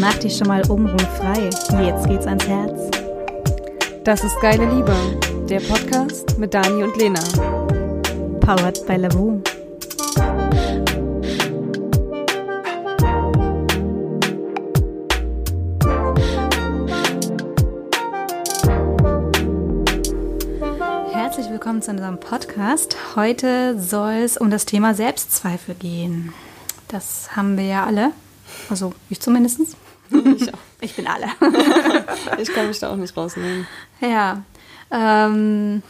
Mach dich schon mal obenrum frei. Jetzt geht's ans Herz. Das ist Geile Liebe, der Podcast mit Dani und Lena. Powered by Lavu. Herzlich willkommen zu unserem Podcast. Heute soll es um das Thema Selbstzweifel gehen. Das haben wir ja alle. Also ich zumindest. Ich auch. Ich bin alle. Ich kann mich da auch nicht rausnehmen. Ja, ähm,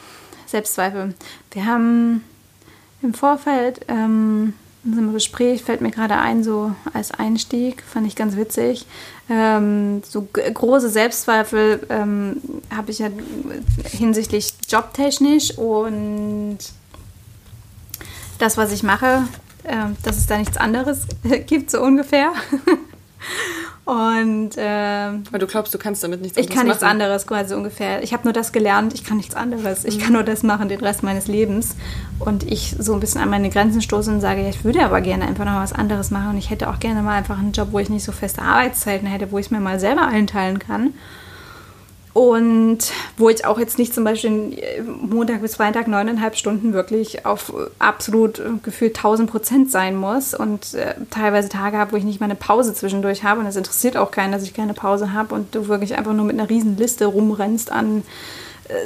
Selbstzweifel. Wir haben im Vorfeld, ähm, in unserem Gespräch fällt mir gerade ein, so als Einstieg, fand ich ganz witzig. Ähm, so große Selbstzweifel ähm, habe ich ja hinsichtlich jobtechnisch und das, was ich mache, ähm, dass es da nichts anderes gibt, so ungefähr. Und ähm, Weil du glaubst, du kannst damit nichts ich kann nichts machen. anderes quasi ungefähr. Ich habe nur das gelernt, ich kann nichts anderes. Ich kann nur das machen den Rest meines Lebens. Und ich so ein bisschen an meine Grenzen stoße und sage, ja, ich würde aber gerne einfach noch was anderes machen. Und ich hätte auch gerne mal einfach einen Job, wo ich nicht so feste Arbeitszeiten hätte, wo ich es mir mal selber einteilen kann. Und wo ich auch jetzt nicht zum Beispiel Montag bis Freitag neuneinhalb Stunden wirklich auf äh, absolut äh, gefühlt 1000 Prozent sein muss und äh, teilweise Tage habe, wo ich nicht mal eine Pause zwischendurch habe. Und es interessiert auch keinen, dass ich keine Pause habe und du wirklich einfach nur mit einer riesen Liste rumrennst an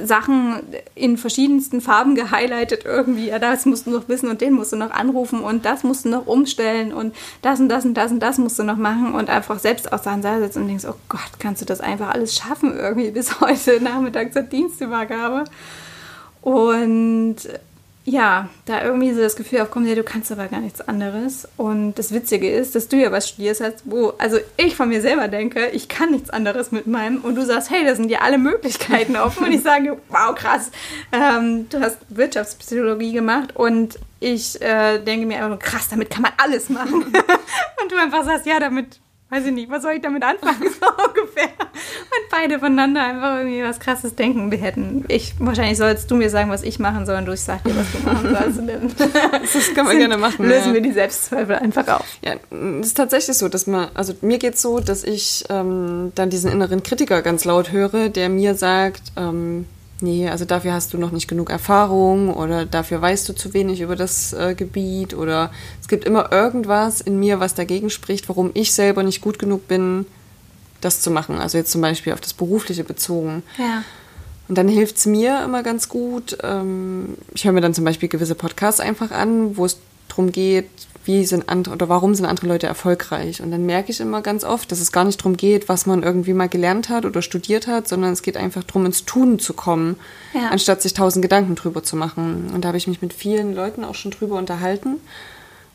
Sachen in verschiedensten Farben gehighlightet irgendwie. Ja, das musst du noch wissen und den musst du noch anrufen und das musst du noch umstellen und das und das und das und das musst du noch machen und einfach selbst aus Sachen sitzt und denkst, oh Gott, kannst du das einfach alles schaffen irgendwie bis heute Nachmittag zur Dienstübergabe. Und ja, da irgendwie so das Gefühl aufkommt, ja, du kannst aber gar nichts anderes. Und das Witzige ist, dass du ja was studierst hast, wo, also ich von mir selber denke, ich kann nichts anderes mit meinem und du sagst, hey, da sind ja alle Möglichkeiten offen. Und ich sage, wow, krass, ähm, du hast Wirtschaftspsychologie gemacht und ich äh, denke mir einfach krass, damit kann man alles machen. und du einfach sagst, ja, damit, weiß ich nicht, was soll ich damit anfangen, so ungefähr. Und beide voneinander einfach irgendwie was Krasses denken. Wir hätten, ich, wahrscheinlich sollst du mir sagen, was ich machen soll und du, ich sag dir, was du machen sollst. Das kann man gerne machen. lösen ja. wir die Selbstzweifel einfach auf. Ja, es ist tatsächlich so, dass man, also mir geht so, dass ich ähm, dann diesen inneren Kritiker ganz laut höre, der mir sagt, ähm, nee, also dafür hast du noch nicht genug Erfahrung oder dafür weißt du zu wenig über das äh, Gebiet oder es gibt immer irgendwas in mir, was dagegen spricht, warum ich selber nicht gut genug bin, das zu machen. Also jetzt zum Beispiel auf das Berufliche bezogen. Ja. Und dann hilft es mir immer ganz gut. Ähm, ich höre mir dann zum Beispiel gewisse Podcasts einfach an, wo es darum geht, wie sind andere oder warum sind andere Leute erfolgreich. Und dann merke ich immer ganz oft, dass es gar nicht darum geht, was man irgendwie mal gelernt hat oder studiert hat, sondern es geht einfach darum, ins Tun zu kommen, Ja. anstatt sich tausend Gedanken drüber zu machen. Und da habe ich mich mit vielen Leuten auch schon drüber unterhalten.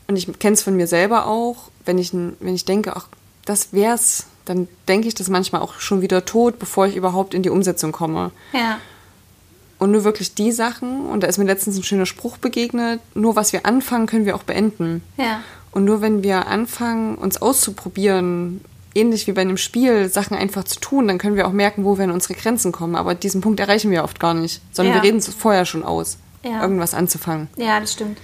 Und ich kenne es von mir selber auch, wenn ich, wenn ich denke, ach, das wär's, dann denke ich das manchmal auch schon wieder tot, bevor ich überhaupt in die Umsetzung komme. Ja. Und nur wirklich die Sachen, und da ist mir letztens ein schöner Spruch begegnet, nur was wir anfangen, können wir auch beenden. Ja. Und nur wenn wir anfangen, uns auszuprobieren, ähnlich wie bei einem Spiel, Sachen einfach zu tun, dann können wir auch merken, wo wir an unsere Grenzen kommen. Aber diesen Punkt erreichen wir oft gar nicht, sondern Ja. wir reden es vorher schon aus, Ja. irgendwas anzufangen. Ja, das stimmt.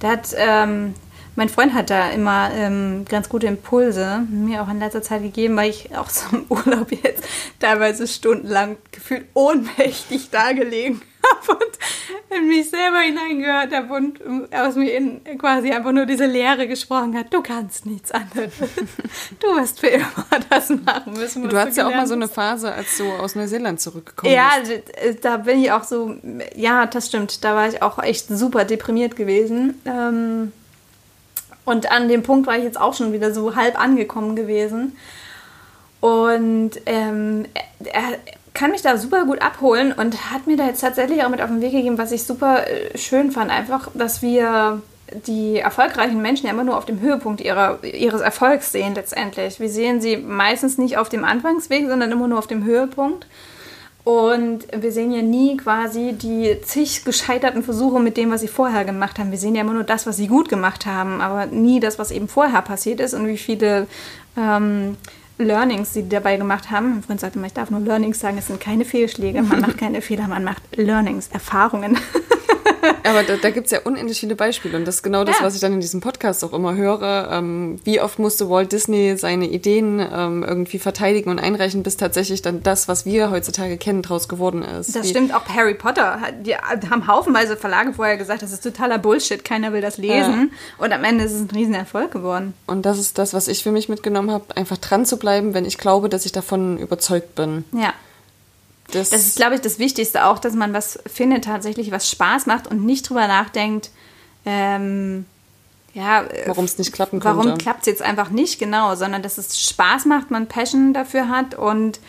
Da hat, ähm, mein Freund hat da immer ähm, ganz gute Impulse mir auch in letzter Zeit gegeben, weil ich auch so im Urlaub jetzt teilweise stundenlang gefühlt ohnmächtig da gelegen habe und in mich selber hineingehört habe und aus mir in quasi einfach nur diese Leere gesprochen hat. Du kannst nichts anderes. Du wirst für immer das machen müssen. Du hattest ja auch mal so eine hast. Phase, als du aus Neuseeland zurückgekommen Ja, bist. d- da bin ich auch so, ja, das stimmt. Da war ich auch echt super deprimiert gewesen. Ähm, und an dem Punkt war ich jetzt auch schon wieder so halb angekommen gewesen. Und ähm, er, kann mich da super gut abholen und hat mir da jetzt tatsächlich auch mit auf den Weg gegeben, was ich super äh, schön fand. Einfach, dass wir die erfolgreichen Menschen ja immer nur auf dem Höhepunkt ihrer, ihres Erfolgs sehen letztendlich. Wir sehen sie meistens nicht auf dem Anfangsweg, sondern immer nur auf dem Höhepunkt. Und wir sehen ja nie quasi die zig gescheiterten Versuche mit dem, was sie vorher gemacht haben. Wir sehen ja immer nur das, was sie gut gemacht haben, aber nie das, was eben vorher passiert ist und wie viele ähm, Learnings sie dabei gemacht haben. Mein Freund sagte immer, ich darf nur Learnings sagen, es sind keine Fehlschläge, man macht keine Fehler, man macht Learnings, Erfahrungen. Aber da, da gibt es ja unendlich viele Beispiele und das ist genau das, ja. was ich dann in diesem Podcast auch immer höre. Ähm, wie oft musste Walt Disney seine Ideen ähm, irgendwie verteidigen und einreichen, bis tatsächlich dann das, was wir heutzutage kennen, draus geworden ist. Das wie, stimmt, auch Harry Potter. Die haben haufenweise Verlage vorher gesagt, das ist totaler Bullshit, keiner will das lesen. Ja. Und am Ende ist es ein Riesenerfolg geworden. Und das ist das, was ich für mich mitgenommen habe, einfach dran zu bleiben, wenn ich glaube, dass ich davon überzeugt bin. Ja. Das, das ist, glaube ich, das Wichtigste auch, dass man was findet tatsächlich, was Spaß macht und nicht drüber nachdenkt, ähm, ja, warum es nicht klappen könnte. Warum klappt es jetzt einfach nicht, genau, sondern dass es Spaß macht, man Passion dafür hat und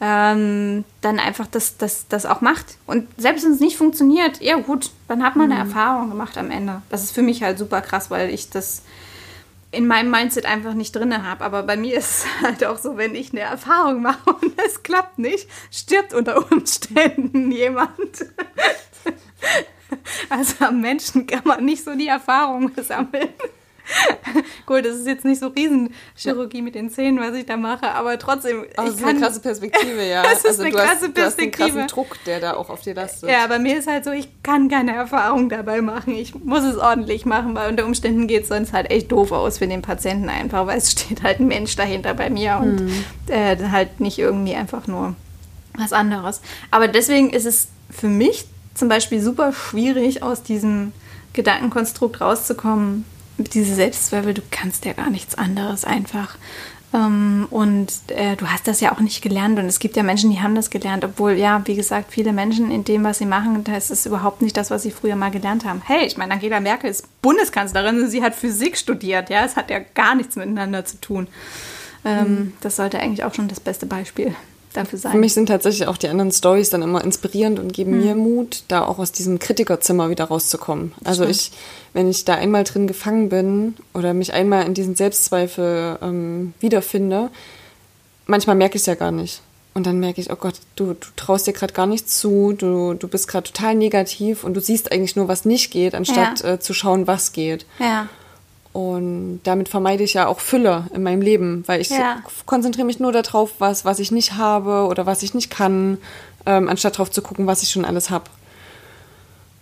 ähm, dann einfach das, das, das auch macht. Und selbst wenn es nicht funktioniert, ja gut, dann hat man eine mhm. Erfahrung gemacht am Ende. Das ist für mich halt super krass, weil ich das in meinem Mindset einfach nicht drin habe. Aber bei mir ist es halt auch so, wenn ich eine Erfahrung mache und es klappt nicht, stirbt unter Umständen jemand. Also am Menschen kann man nicht so die Erfahrung sammeln. Gut, das ist jetzt nicht so Riesenchirurgie mit den Zähnen, was ich da mache, aber trotzdem. Aber das ist eine krasse Perspektive, ja. das ist also eine du krasse hast, Perspektive. Du hast einen krassen Druck, der da auch auf dir lastet. Ja, bei mir ist halt so, ich kann keine Erfahrung dabei machen. Ich muss es ordentlich machen, weil unter Umständen geht es sonst halt echt doof aus für den Patienten einfach, weil es steht halt ein Mensch dahinter bei mir und hm. äh, halt nicht irgendwie einfach nur was anderes. Aber deswegen ist es für mich zum Beispiel super schwierig, aus diesem Gedankenkonstrukt rauszukommen, diese Selbstzweifel, du kannst ja gar nichts anderes einfach. Ähm, und äh, du hast das ja auch nicht gelernt. Und es gibt ja Menschen, die haben das gelernt, obwohl, ja, wie gesagt, viele Menschen in dem, was sie machen, das ist überhaupt nicht das, was sie früher mal gelernt haben. Hey, ich meine, Angela Merkel ist Bundeskanzlerin und sie hat Physik studiert. Ja, es hat ja gar nichts miteinander zu tun. Ähm, mhm. Das sollte eigentlich auch schon das beste Beispiel dafür sein. Für mich sind tatsächlich auch die anderen Stories dann immer inspirierend und geben mhm. mir Mut, da auch aus diesem Kritikerzimmer wieder rauszukommen. Also Stimmt. ich, wenn ich da einmal drin gefangen bin oder mich einmal in diesen Selbstzweifel ähm, wiederfinde, manchmal merke ich es ja gar nicht. Und dann merke ich, oh Gott, du, du traust dir gerade gar nichts zu, du, du bist gerade total negativ und du siehst eigentlich nur, was nicht geht, anstatt ja. äh, zu schauen, was geht. Ja. Und damit vermeide ich ja auch Fülle in meinem Leben, weil ich ja. konzentriere mich nur darauf, was, was ich nicht habe oder was ich nicht kann, ähm, anstatt darauf zu gucken, was ich schon alles habe.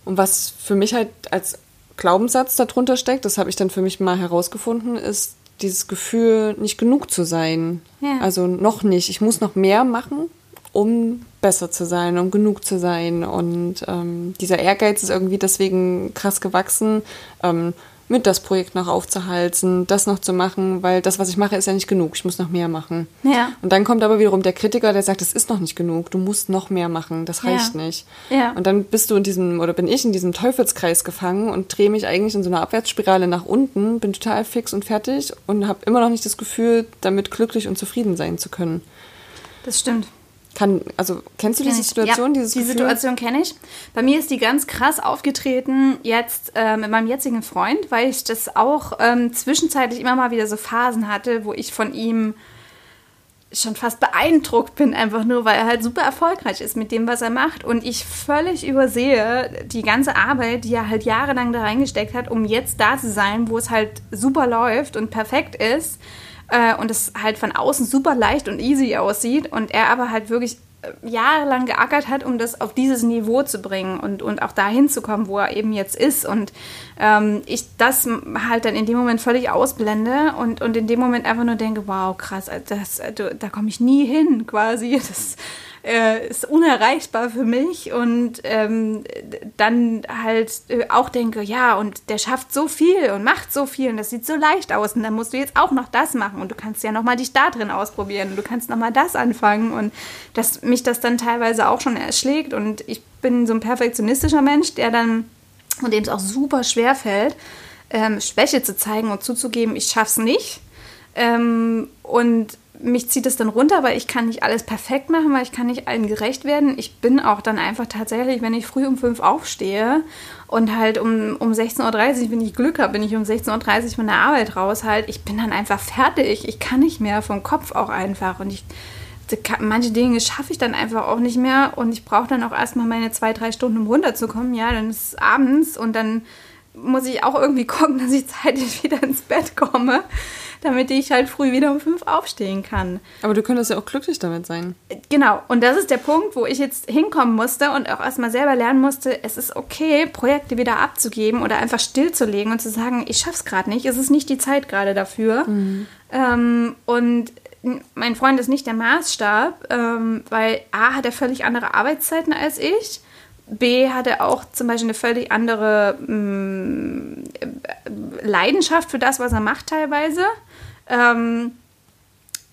Und was für mich halt als Glaubenssatz darunter steckt, das habe ich dann für mich mal herausgefunden, ist dieses Gefühl, nicht genug zu sein. Ja. Also noch nicht. Ich muss noch mehr machen, um besser zu sein, um genug zu sein. Und ähm, dieser Ehrgeiz ist irgendwie deswegen krass gewachsen. Ähm, mit das Projekt noch aufzuhalten, das noch zu machen, weil das, was ich mache, ist ja nicht genug. Ich muss noch mehr machen. Ja. Und dann kommt aber wiederum der Kritiker, der sagt, das ist noch nicht genug. Du musst noch mehr machen. Das reicht ja. nicht. Ja. Und dann bist du in diesem, oder bin ich in diesem Teufelskreis gefangen und drehe mich eigentlich in so einer Abwärtsspirale nach unten, bin total fix und fertig und habe immer noch nicht das Gefühl, damit glücklich und zufrieden sein zu können. Das stimmt. Kann, also kennst du diese Situation, ja, dieses Die Gefühl? Situation kenne ich. Bei mir ist die ganz krass aufgetreten jetzt äh, mit meinem jetzigen Freund, weil ich das auch ähm, zwischenzeitlich immer mal wieder so Phasen hatte, wo ich von ihm schon fast beeindruckt bin, einfach nur, weil er halt super erfolgreich ist mit dem, was er macht. Und ich völlig übersehe die ganze Arbeit, die er halt jahrelang da reingesteckt hat, um jetzt da zu sein, wo es halt super läuft und perfekt ist äh, und es halt von außen super leicht und easy aussieht und er aber halt wirklich äh, jahrelang geackert hat, um das auf dieses Niveau zu bringen und, und auch dahin zu kommen, wo er eben jetzt ist. Und ähm, ich das halt dann in dem Moment völlig ausblende und, und in dem Moment einfach nur denke, wow, krass, das, da komme ich nie hin quasi. Das, äh, ist unerreichbar für mich und ähm, dann halt äh, auch denke, ja, und der schafft so viel und macht so viel und das sieht so leicht aus und dann musst du jetzt auch noch das machen und du kannst ja nochmal dich da drin ausprobieren und du kannst nochmal das anfangen und dass mich das dann teilweise auch schon erschlägt und ich bin so ein perfektionistischer Mensch, der dann und dem es auch super schwer fällt, ähm, Schwäche zu zeigen und zuzugeben, ich schaff's nicht. Ähm, und mich zieht es dann runter, weil ich kann nicht alles perfekt machen, weil ich kann nicht allen gerecht werden. Ich bin auch dann einfach tatsächlich, wenn ich früh um fünf aufstehe und halt um, um 16.30 Uhr, wenn ich Glück habe, bin ich um 16.30 Uhr von der Arbeit raus halt, ich bin dann einfach fertig. Ich kann nicht mehr vom Kopf auch einfach und ich manche Dinge schaffe ich dann einfach auch nicht mehr und ich brauche dann auch erstmal meine zwei, drei Stunden, um runterzukommen. Ja, dann ist es abends und dann muss ich auch irgendwie gucken, dass ich zeitig wieder ins Bett komme damit ich halt früh wieder um fünf aufstehen kann. Aber du könntest ja auch glücklich damit sein. Genau, und das ist der Punkt, wo ich jetzt hinkommen musste und auch erstmal selber lernen musste, es ist okay, Projekte wieder abzugeben oder einfach stillzulegen und zu sagen, ich schaff's gerade nicht, es ist nicht die Zeit gerade dafür. Mhm. Ähm, und mein Freund ist nicht der Maßstab, ähm, weil A hat er völlig andere Arbeitszeiten als ich. B hat er auch zum Beispiel eine völlig andere mh, mm, Leidenschaft für das, was er macht teilweise. Ähm,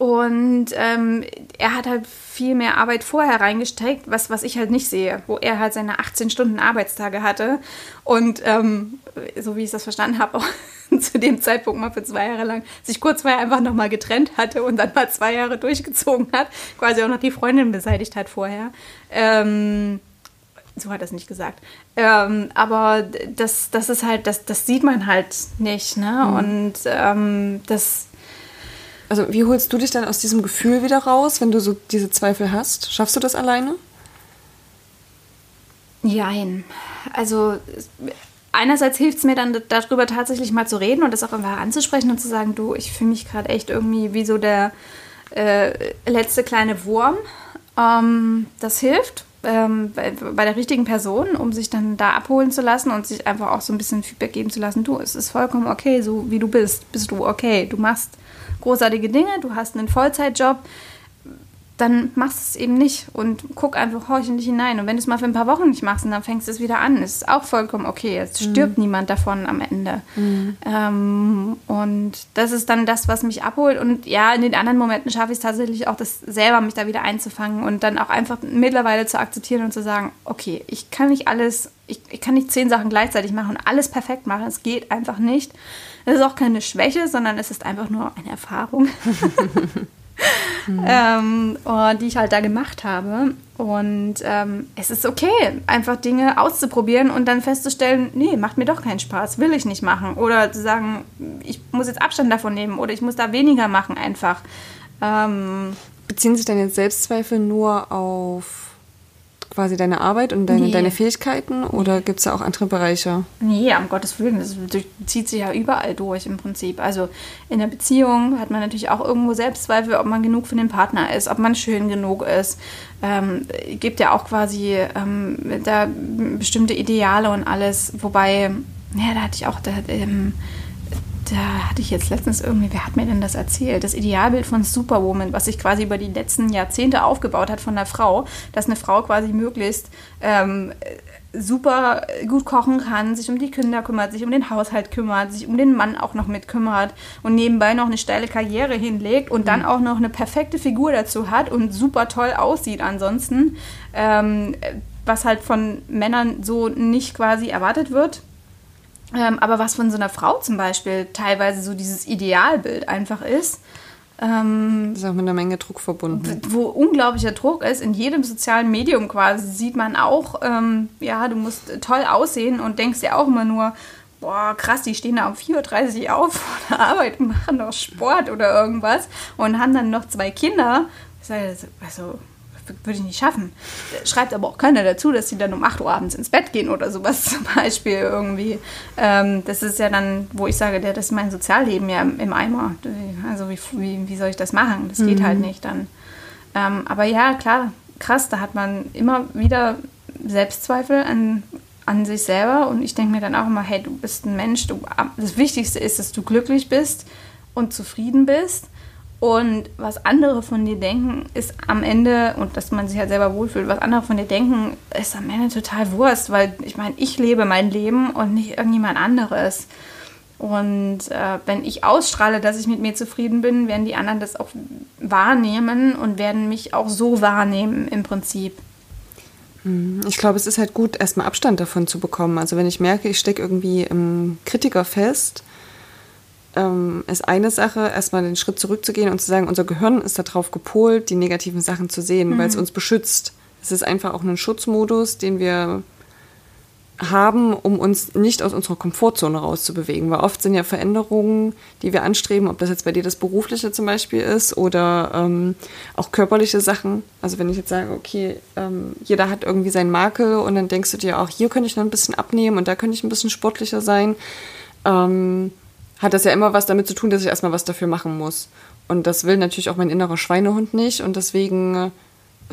und ähm, er hat halt viel mehr Arbeit vorher reingesteckt, was, was ich halt nicht sehe, wo er halt seine 18 Stunden Arbeitstage hatte und ähm, so wie ich das verstanden habe, auch zu dem Zeitpunkt mal für zwei Jahre lang sich kurz vorher einfach nochmal getrennt hatte und dann mal zwei Jahre durchgezogen hat, quasi auch noch die Freundin beseitigt hat vorher. Ähm, so hat er es nicht gesagt. Ähm, aber das, das ist halt, das, das sieht man halt nicht. Ne? Mhm. Und ähm, das also wie holst du dich dann aus diesem Gefühl wieder raus, wenn du so diese Zweifel hast? Schaffst du das alleine? Jein. Also einerseits hilft es mir dann darüber tatsächlich mal zu reden und das auch einfach anzusprechen und zu sagen, du, ich fühle mich gerade echt irgendwie wie so der äh, letzte kleine Wurm. Ähm, das hilft ähm, bei, bei, der richtigen Person, um sich dann da abholen zu lassen und sich einfach auch so ein bisschen Feedback geben zu lassen. Du, es ist vollkommen okay, so wie du bist, bist du okay. Du machst großartige Dinge, du hast einen Vollzeitjob, dann machst du es eben nicht und guck einfach horchend hinein. Und wenn du es mal für ein paar Wochen nicht machst und dann fängst du es wieder an, ist auch vollkommen okay. Es mhm. stirbt mhm. niemand davon am Ende. Mhm. Ähm, und das ist dann das, was mich abholt. Und ja, in den anderen Momenten schaffe ich es tatsächlich auch, das selber mich da wieder einzufangen und dann auch einfach mittlerweile zu akzeptieren und zu sagen, okay, ich kann nicht alles, ich, ich kann nicht zehn Sachen gleichzeitig machen und alles perfekt machen. Es geht einfach nicht. Es ist auch keine Schwäche, sondern es ist einfach nur eine Erfahrung. mhm. ähm, oh, die ich halt da gemacht habe. Und ähm, es ist okay, einfach Dinge auszuprobieren und dann festzustellen, nee, macht mir doch keinen Spaß, will ich nicht machen. Oder zu sagen, ich muss jetzt Abstand davon nehmen oder ich muss da weniger machen einfach. Ähm, Beziehen sich dann jetzt Selbstzweifel nur auf quasi deine Arbeit und deine, nee. deine Fähigkeiten oder gibt es da auch andere Bereiche? Nee, um Gottes Willen, das zieht sich ja überall durch im Prinzip. Also in der Beziehung hat man natürlich auch irgendwo Selbstzweifel, ob man genug für den Partner ist, ob man schön genug ist. Ähm, gibt ja auch quasi ähm, da bestimmte Ideale und alles, wobei, ja, da hatte ich auch, da, ähm, da hatte ich jetzt letztens irgendwie, wer hat mir denn das erzählt? Das Idealbild von Superwoman, was sich quasi über die letzten Jahrzehnte aufgebaut hat von der Frau, dass eine Frau quasi möglichst ähm, super gut kochen kann, sich um die Kinder kümmert, sich um den Haushalt kümmert, sich um den Mann auch noch mit kümmert und nebenbei noch eine steile Karriere hinlegt und dann mhm. auch noch eine perfekte Figur dazu hat und super toll aussieht ansonsten, ähm, was halt von Männern so nicht quasi erwartet wird. Ähm, aber was von so einer Frau zum Beispiel teilweise so dieses Idealbild einfach ist. Ähm, das ist auch mit einer Menge Druck verbunden. Wo unglaublicher Druck ist, in jedem sozialen Medium quasi sieht man auch, ähm, ja, du musst toll aussehen und denkst dir auch immer nur, boah, krass, die stehen da um 4.30 Uhr auf vor der Arbeit und machen noch Sport oder irgendwas und haben dann noch zwei Kinder. Also, würde ich nicht schaffen. Schreibt aber auch keiner dazu, dass sie dann um 8 Uhr abends ins Bett gehen oder sowas zum Beispiel irgendwie. Ähm, das ist ja dann, wo ich sage, das ist mein Sozialleben ja im, im Eimer. Also wie, wie, wie, soll ich das machen? Das geht halt mhm. halt nicht dann. Ähm, aber ja, klar, krass, da hat man immer wieder Selbstzweifel an, an sich selber und ich denke mir dann auch immer, hey, du bist ein Mensch, du, das Wichtigste ist, dass du glücklich bist und zufrieden bist und was andere von dir denken, ist am Ende, und dass man sich halt selber wohlfühlt, was andere von dir denken, ist am Ende total Wurst, weil ich meine, ich lebe mein Leben und nicht irgendjemand anderes. Und äh, wenn ich ausstrahle, dass ich mit mir zufrieden bin, werden die anderen das auch wahrnehmen und werden mich auch so wahrnehmen im Prinzip. Mhm. Ich glaube, es ist halt gut, erstmal Abstand davon zu bekommen. Also wenn ich merke, ich stecke irgendwie im Kritiker fest, ähm, ist eine Sache, erstmal den Schritt zurückzugehen und zu sagen, unser Gehirn ist darauf gepolt, die negativen Sachen zu sehen, mhm. weil es uns beschützt. Es ist einfach auch ein Schutzmodus, den wir haben, um uns nicht aus unserer Komfortzone rauszubewegen. Weil oft sind ja Veränderungen, die wir anstreben, ob das jetzt bei dir das Berufliche zum Beispiel ist oder ähm, auch körperliche Sachen. Also wenn ich jetzt sage, okay, ähm, jeder hat irgendwie seinen Makel und dann denkst du dir auch, hier könnte ich noch ein bisschen abnehmen und da könnte ich ein bisschen sportlicher sein. Ähm, hat das ja immer was damit zu tun, dass ich erstmal was dafür machen muss. Und das will natürlich auch mein innerer Schweinehund nicht. Und deswegen äh,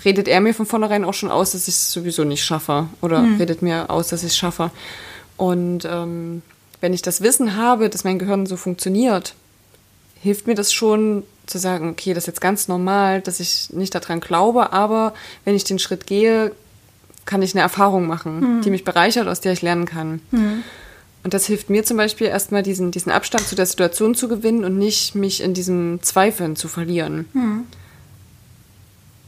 redet er mir von vornherein auch schon aus, dass ich es sowieso nicht schaffe. Oder mhm. redet mir aus, dass ich es schaffe. Und ähm, wenn ich das Wissen habe, dass mein Gehirn so funktioniert, hilft mir das schon zu sagen, okay, das ist jetzt ganz normal, dass ich nicht daran glaube, aber wenn ich den Schritt gehe, kann ich eine Erfahrung machen, mhm. die mich bereichert, aus der ich lernen kann. Mhm. Und das hilft mir zum Beispiel erstmal diesen, diesen Abstand zu der Situation zu gewinnen und nicht mich in diesem Zweifeln zu verlieren. Mhm.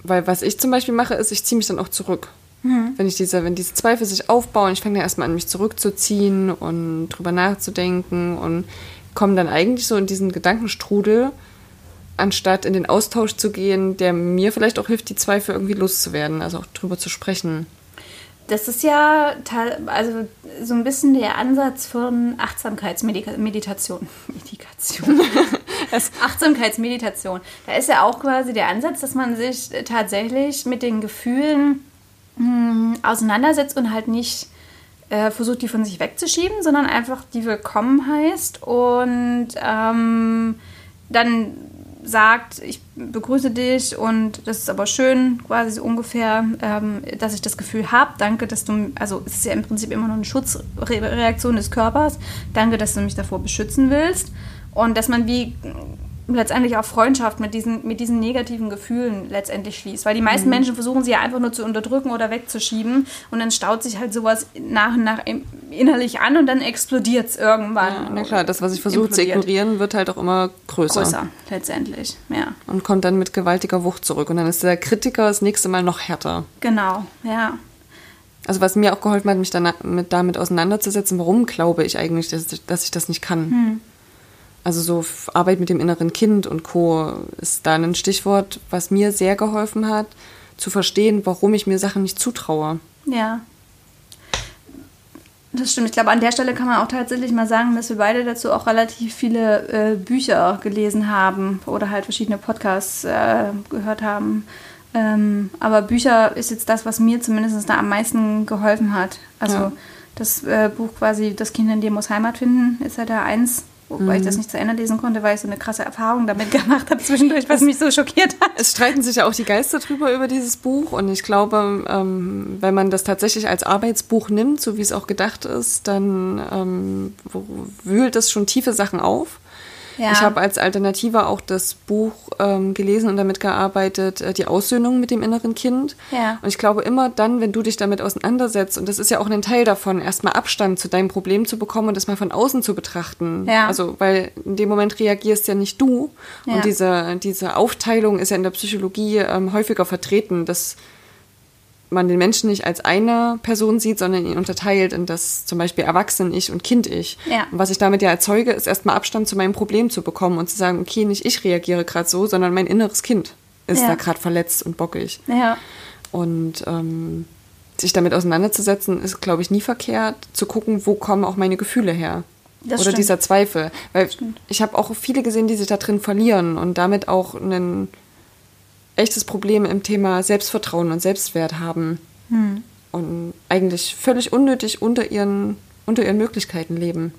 Weil was ich zum Beispiel mache, ist, ich ziehe mich dann auch zurück. Mhm. Wenn ich diese, wenn diese Zweifel sich aufbauen, ich fange dann erstmal an, mich zurückzuziehen und drüber nachzudenken und komme dann eigentlich so in diesen Gedankenstrudel, anstatt in den Austausch zu gehen, der mir vielleicht auch hilft, die Zweifel irgendwie loszuwerden, also auch drüber zu sprechen. Das ist ja also so ein bisschen der Ansatz von Achtsamkeitsmeditation. Meditation. Achtsamkeitsmeditation. Da ist ja auch quasi der Ansatz, dass man sich tatsächlich mit den Gefühlen mh, hm, auseinandersetzt und halt nicht äh, versucht, die von sich wegzuschieben, sondern einfach die willkommen heißt und ähm, dann sagt, ich begrüße dich und das ist aber schön, quasi so ungefähr, ähm, dass ich das Gefühl habe, danke, dass du, also es ist ja im Prinzip immer nur eine Schutzreaktion des Körpers, danke, dass du mich davor beschützen willst. Und dass man wie letztendlich auch Freundschaft mit diesen, mit diesen negativen Gefühlen letztendlich schließt. Weil die meisten mhm. Menschen versuchen sie ja einfach nur zu unterdrücken oder wegzuschieben und dann staut sich halt sowas nach und nach innerlich an und dann explodiert es irgendwann. Ja, na klar, das, was ich versuche zu ignorieren, wird halt auch immer größer. Größer, letztendlich, ja. Und kommt dann mit gewaltiger Wucht zurück. Und dann ist der Kritiker das nächste Mal noch härter. Genau, ja. Also was mir auch geholfen hat, mich dann mit, damit auseinanderzusetzen, warum glaube ich eigentlich, dass, dass ich das nicht kann. Hm. Also so Arbeit mit dem inneren Kind und Co. ist da ein Stichwort, was mir sehr geholfen hat, zu verstehen, warum ich mir Sachen nicht zutraue. Ja. Das stimmt. Ich glaube, an der Stelle kann man auch tatsächlich mal sagen, dass wir beide dazu auch relativ viele äh, Bücher gelesen haben oder halt verschiedene Podcasts äh, gehört haben. Ähm, aber Bücher ist jetzt das, was mir zumindest da am meisten geholfen hat. Also ja. das äh, Buch quasi Das Kind in dir muss Heimat finden, ist halt da eins wobei mhm. ich das mhm. nicht zu Ende lesen konnte, weil ich so eine krasse Erfahrung damit gemacht habe zwischendurch, was mich so schockiert hat. Es streiten sich ja auch die Geister drüber über dieses Buch und ich glaube, ähm, wenn man das tatsächlich als Arbeitsbuch nimmt, so wie es auch gedacht ist, dann ähm, wühlt es schon tiefe Sachen auf. Ja. Ich habe als Alternative auch das Buch ähm, gelesen und damit gearbeitet, äh, Die Aussöhnung mit dem inneren Kind. Ja. Und ich glaube immer dann, wenn du dich damit auseinandersetzt, und das ist ja auch ein Teil davon, erstmal Abstand zu deinem Problem zu bekommen und das mal von außen zu betrachten. Ja. Also, weil in dem Moment reagierst ja nicht du. Und diese, diese Aufteilung ist ja in der Psychologie ähm, häufiger vertreten, dass man den Menschen nicht als eine Person sieht, sondern ihn unterteilt in das zum Beispiel Erwachsenen-Ich und Kind-Ich. Ja. Und was ich damit ja erzeuge, ist erstmal Abstand zu meinem Problem zu bekommen und zu sagen, okay, nicht ich reagiere gerade so, sondern mein inneres Kind ist ja. da gerade verletzt und bockig. Ja. Und ähm, sich damit auseinanderzusetzen, ist, glaube ich, nie verkehrt, zu gucken, wo kommen auch meine Gefühle her. Das Oder stimmt. dieser Zweifel. Weil ich habe auch viele gesehen, die sich da drin verlieren und damit auch einen echtes Problem im Thema Selbstvertrauen und Selbstwert haben. Hm. Und eigentlich völlig unnötig unter ihren, unter ihren Möglichkeiten leben.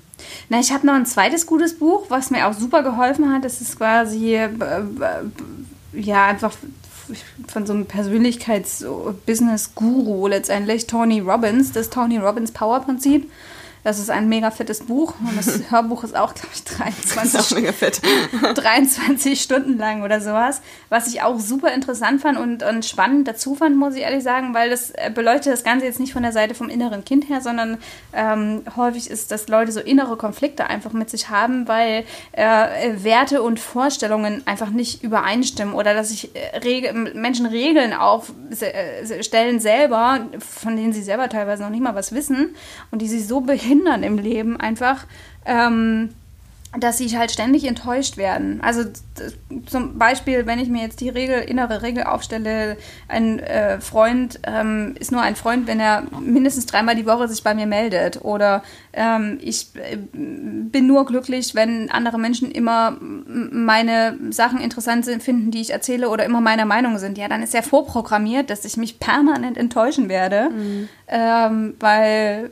Na, ich habe noch ein zweites gutes Buch, was mir auch super geholfen hat. Das ist quasi, äh, äh, ja, einfach von so einem Persönlichkeits-Business-Guru letztendlich, Tony Robbins, das Tony Robbins Power-Prinzip. Das ist ein mega fettes Buch und das Hörbuch ist auch, glaube ich, 23, 23 Stunden lang oder sowas. Was ich auch super interessant fand und, und spannend dazu fand, muss ich ehrlich sagen, weil das äh, beleuchtet das Ganze jetzt nicht von der Seite vom inneren Kind her, sondern ähm, häufig ist, dass Leute so innere Konflikte einfach mit sich haben, weil äh, Werte und Vorstellungen einfach nicht übereinstimmen oder dass sich äh, Reg Menschen Regeln aufstellen äh, selber, von denen sie selber teilweise noch nicht mal was wissen und die sie so behindern verhindern im Leben einfach, ähm, dass sie halt ständig enttäuscht werden. Also zum Beispiel, wenn ich mir jetzt die Regel, innere Regel aufstelle, ein äh, Freund ähm, ist nur ein Freund, wenn er mindestens dreimal die Woche sich bei mir meldet. Oder ähm, ich äh, bin nur glücklich, wenn andere Menschen immer meine Sachen interessant sind, finden, die ich erzähle oder immer meiner Meinung sind. Ja, dann ist ja vorprogrammiert, dass ich mich permanent enttäuschen werde, mhm. ähm, weil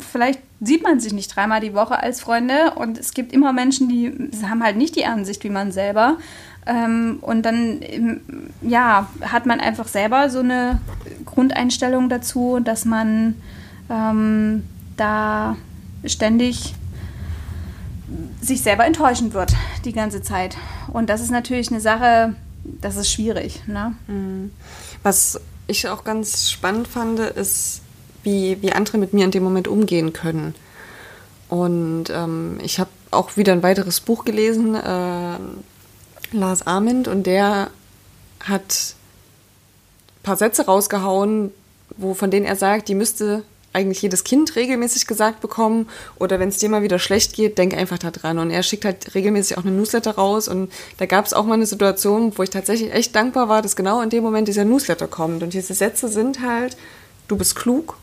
vielleicht sieht man sich nicht dreimal die Woche als Freunde und es gibt immer Menschen, die haben halt nicht die Ansicht wie man selber. Ähm, und dann, ähm, ja, hat man einfach selber so eine Grundeinstellung dazu, dass man ähm, da ständig sich selber enttäuschen wird die ganze Zeit. Und das ist natürlich eine Sache, das ist schwierig. Ne? Mhm. Was ich auch ganz spannend fand, ist, wie, wie andere mit mir in dem Moment umgehen können. Und ähm, ich habe auch wieder ein weiteres Buch gelesen, äh, Lars Arment, und der hat ein paar Sätze rausgehauen, wo, von denen er sagt, die müsste eigentlich jedes Kind regelmäßig gesagt bekommen oder wenn es dir mal wieder schlecht geht, denk einfach da dran. Und er schickt halt regelmäßig auch eine Newsletter raus und da gab es auch mal eine Situation, wo ich tatsächlich echt dankbar war, dass genau in dem Moment dieser Newsletter kommt. Und diese Sätze sind halt, du bist klug,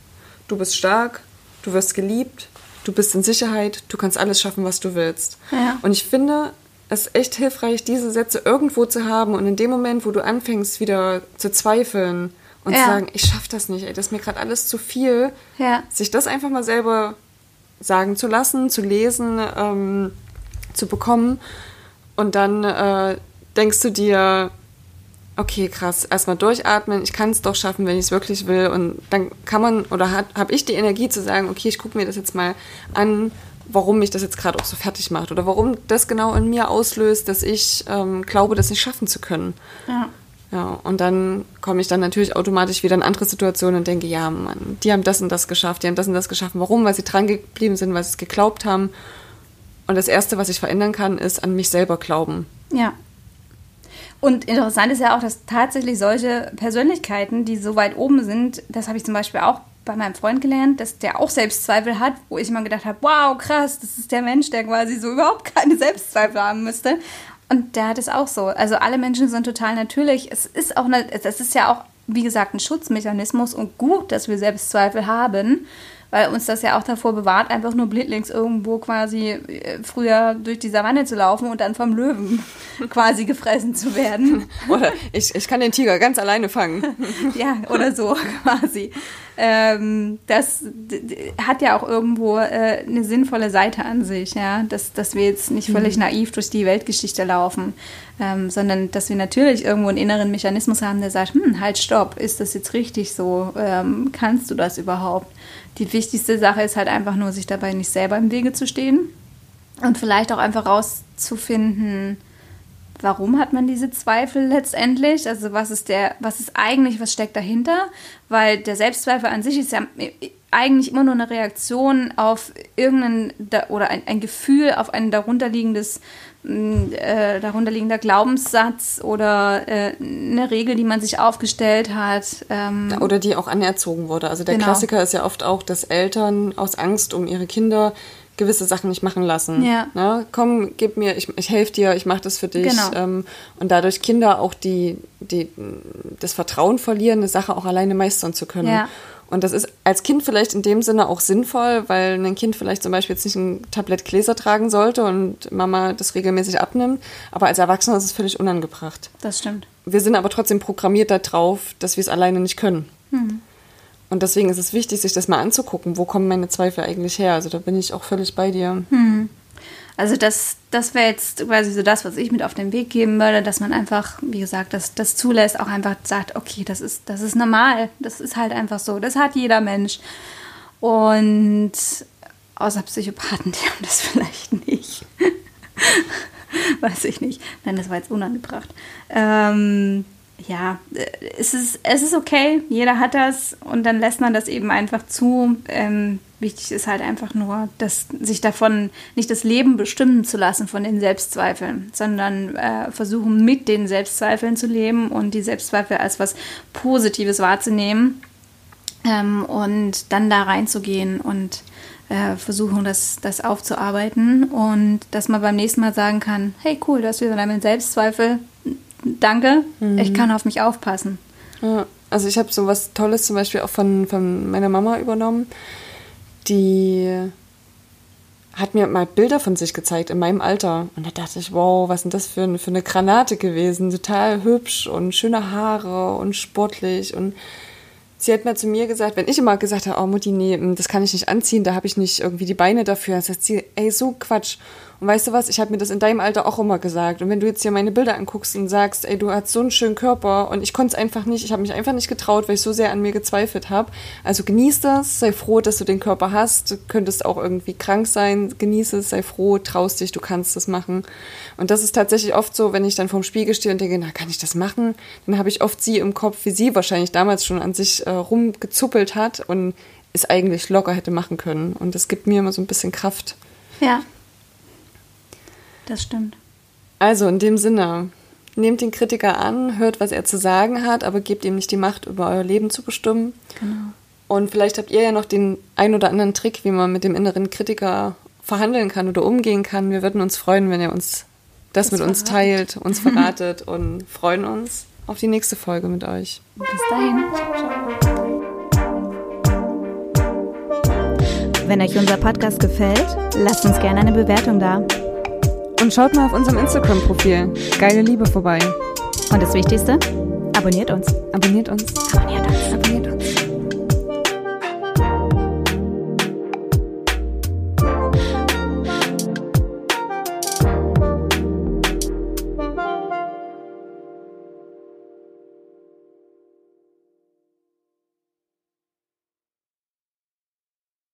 du bist stark, du wirst geliebt, du bist in Sicherheit, du kannst alles schaffen, was du willst. Ja. Und ich finde es echt hilfreich, diese Sätze irgendwo zu haben und in dem Moment, wo du anfängst, wieder zu zweifeln, und ja. zu sagen, ich schaffe das nicht, ey, das ist mir gerade alles zu viel, ja. sich das einfach mal selber sagen zu lassen, zu lesen, ähm, zu bekommen und dann äh, denkst du dir, okay, krass, erstmal durchatmen, ich kann es doch schaffen, wenn ich es wirklich will und dann kann man oder habe ich die Energie zu sagen, okay, ich gucke mir das jetzt mal an, warum mich das jetzt gerade auch so fertig macht oder warum das genau in mir auslöst, dass ich ähm, glaube, das nicht schaffen zu können. Ja. Ja, und dann komme ich dann natürlich automatisch wieder in andere Situationen und denke, ja, Mann, die haben das und das geschafft, die haben das und das geschaffen. Warum? Weil sie dran geblieben sind, weil sie es geglaubt haben. Und das Erste, was ich verändern kann, ist an mich selber glauben. Ja. Und interessant ist ja auch, dass tatsächlich solche Persönlichkeiten, die so weit oben sind, das habe ich zum Beispiel auch bei meinem Freund gelernt, dass der auch Selbstzweifel hat, wo ich immer gedacht habe, wow, krass, das ist der Mensch, der quasi so überhaupt keine Selbstzweifel haben müsste. Und der hat es auch so. Also alle Menschen sind total natürlich. Es ist auch eine, es ist ja auch, wie gesagt, ein Schutzmechanismus und gut, dass wir Selbstzweifel haben weil uns das ja auch davor bewahrt, einfach nur blindlings irgendwo quasi äh, früher durch die Savanne zu laufen und dann vom Löwen quasi gefressen zu werden. Oder ich, ich kann den Tiger ganz alleine fangen. ja, oder so quasi. Ähm, das hat ja auch irgendwo äh, eine sinnvolle Seite an sich, ja, dass, dass wir jetzt nicht völlig mhm. naiv durch die Weltgeschichte laufen, ähm, sondern dass wir natürlich irgendwo einen inneren Mechanismus haben, der sagt, hm, halt, stopp, ist das jetzt richtig so? Ähm, kannst du das überhaupt? Die wichtigste Sache ist halt einfach nur, sich dabei nicht selber im Wege zu stehen und vielleicht auch einfach rauszufinden, warum hat man diese Zweifel letztendlich? Also was ist der, was ist eigentlich, was steckt dahinter? Weil der Selbstzweifel an sich ist ja eigentlich immer nur eine Reaktion auf irgendein oder ein, ein Gefühl auf ein darunterliegendes äh, darunterliegender Glaubenssatz oder äh, eine Regel, die man sich aufgestellt hat. Ähm oder die auch anerzogen wurde. Also der genau. Klassiker ist ja oft auch, dass Eltern aus Angst um ihre Kinder gewisse Sachen nicht machen lassen. Ja. Ne? Komm, gib mir, ich, ich helfe dir, ich mache das für dich. Genau. Ähm, und dadurch Kinder auch die, die, das Vertrauen verlieren, eine Sache auch alleine meistern zu können. Ja. Und das ist als Kind vielleicht in dem Sinne auch sinnvoll, weil ein Kind vielleicht zum Beispiel jetzt nicht ein Tablett Gläser tragen sollte und Mama das regelmäßig abnimmt. Aber als Erwachsener ist es völlig unangebracht. Das stimmt. Wir sind aber trotzdem programmiert darauf, dass wir es alleine nicht können. Mhm. Und deswegen ist es wichtig, sich das mal anzugucken. Wo kommen meine Zweifel eigentlich her? Also da bin ich auch völlig bei dir. Mhm. Also das, das wäre jetzt quasi so das, was ich mit auf den Weg geben würde, dass man einfach, wie gesagt, das, das zulässt, auch einfach sagt, okay, das ist, das ist normal, das ist halt einfach so, das hat jeder Mensch. Und außer Psychopathen, die haben das vielleicht nicht. Weiß ich nicht. Nein, das war jetzt unangebracht. Ähm, ja, es ist, es ist okay, jeder hat das und dann lässt man das eben einfach zu. Ähm, wichtig ist halt einfach nur, dass sich davon nicht das Leben bestimmen zu lassen von den Selbstzweifeln, sondern äh, versuchen mit den Selbstzweifeln zu leben und die Selbstzweifel als was Positives wahrzunehmen ähm, und dann da reinzugehen und äh, versuchen, das, das aufzuarbeiten und dass man beim nächsten Mal sagen kann, hey cool, du hast wieder deinen Selbstzweifel, danke, mhm. ich kann auf mich aufpassen. Ja, also ich habe so was Tolles zum Beispiel auch von, von meiner Mama übernommen. Die hat mir mal Bilder von sich gezeigt in meinem Alter. Und da dachte ich, wow, was ist denn das für eine, für eine Granate gewesen? Total hübsch und schöne Haare und sportlich. Und sie hat mal zu mir gesagt, wenn ich immer gesagt habe, oh Mutti, nee, das kann ich nicht anziehen, da habe ich nicht irgendwie die Beine dafür, dann sagt sie, ey, so Quatsch. Und weißt du was, ich habe mir das in deinem Alter auch immer gesagt. Und wenn du jetzt hier meine Bilder anguckst und sagst, ey, du hast so einen schönen Körper und ich konnte es einfach nicht, ich habe mich einfach nicht getraut, weil ich so sehr an mir gezweifelt habe. Also genieß das, sei froh, dass du den Körper hast. Du könntest auch irgendwie krank sein, genieße es, sei froh, traust dich, du kannst das machen. Und das ist tatsächlich oft so, wenn ich dann vorm Spiegel stehe und denke, na, kann ich das machen? Dann habe ich oft sie im Kopf, wie sie wahrscheinlich damals schon an sich äh, rumgezuppelt hat und es eigentlich locker hätte machen können. Und das gibt mir immer so ein bisschen Kraft. Ja. Das stimmt. Also in dem Sinne, nehmt den Kritiker an, hört, was er zu sagen hat, aber gebt ihm nicht die Macht, über euer Leben zu bestimmen. Genau. Und vielleicht habt ihr ja noch den ein oder anderen Trick, wie man mit dem inneren Kritiker verhandeln kann oder umgehen kann. Wir würden uns freuen, wenn ihr uns das, das mit uns teilt, uns verratet und freuen uns auf die nächste Folge mit euch. Bis dahin. Wenn euch unser Podcast gefällt, lasst uns gerne eine Bewertung da. Und schaut mal auf unserem Instagram-Profil Geile Liebe vorbei. Und das Wichtigste, abonniert uns. Abonniert uns. Abonniert uns. Abonniert uns.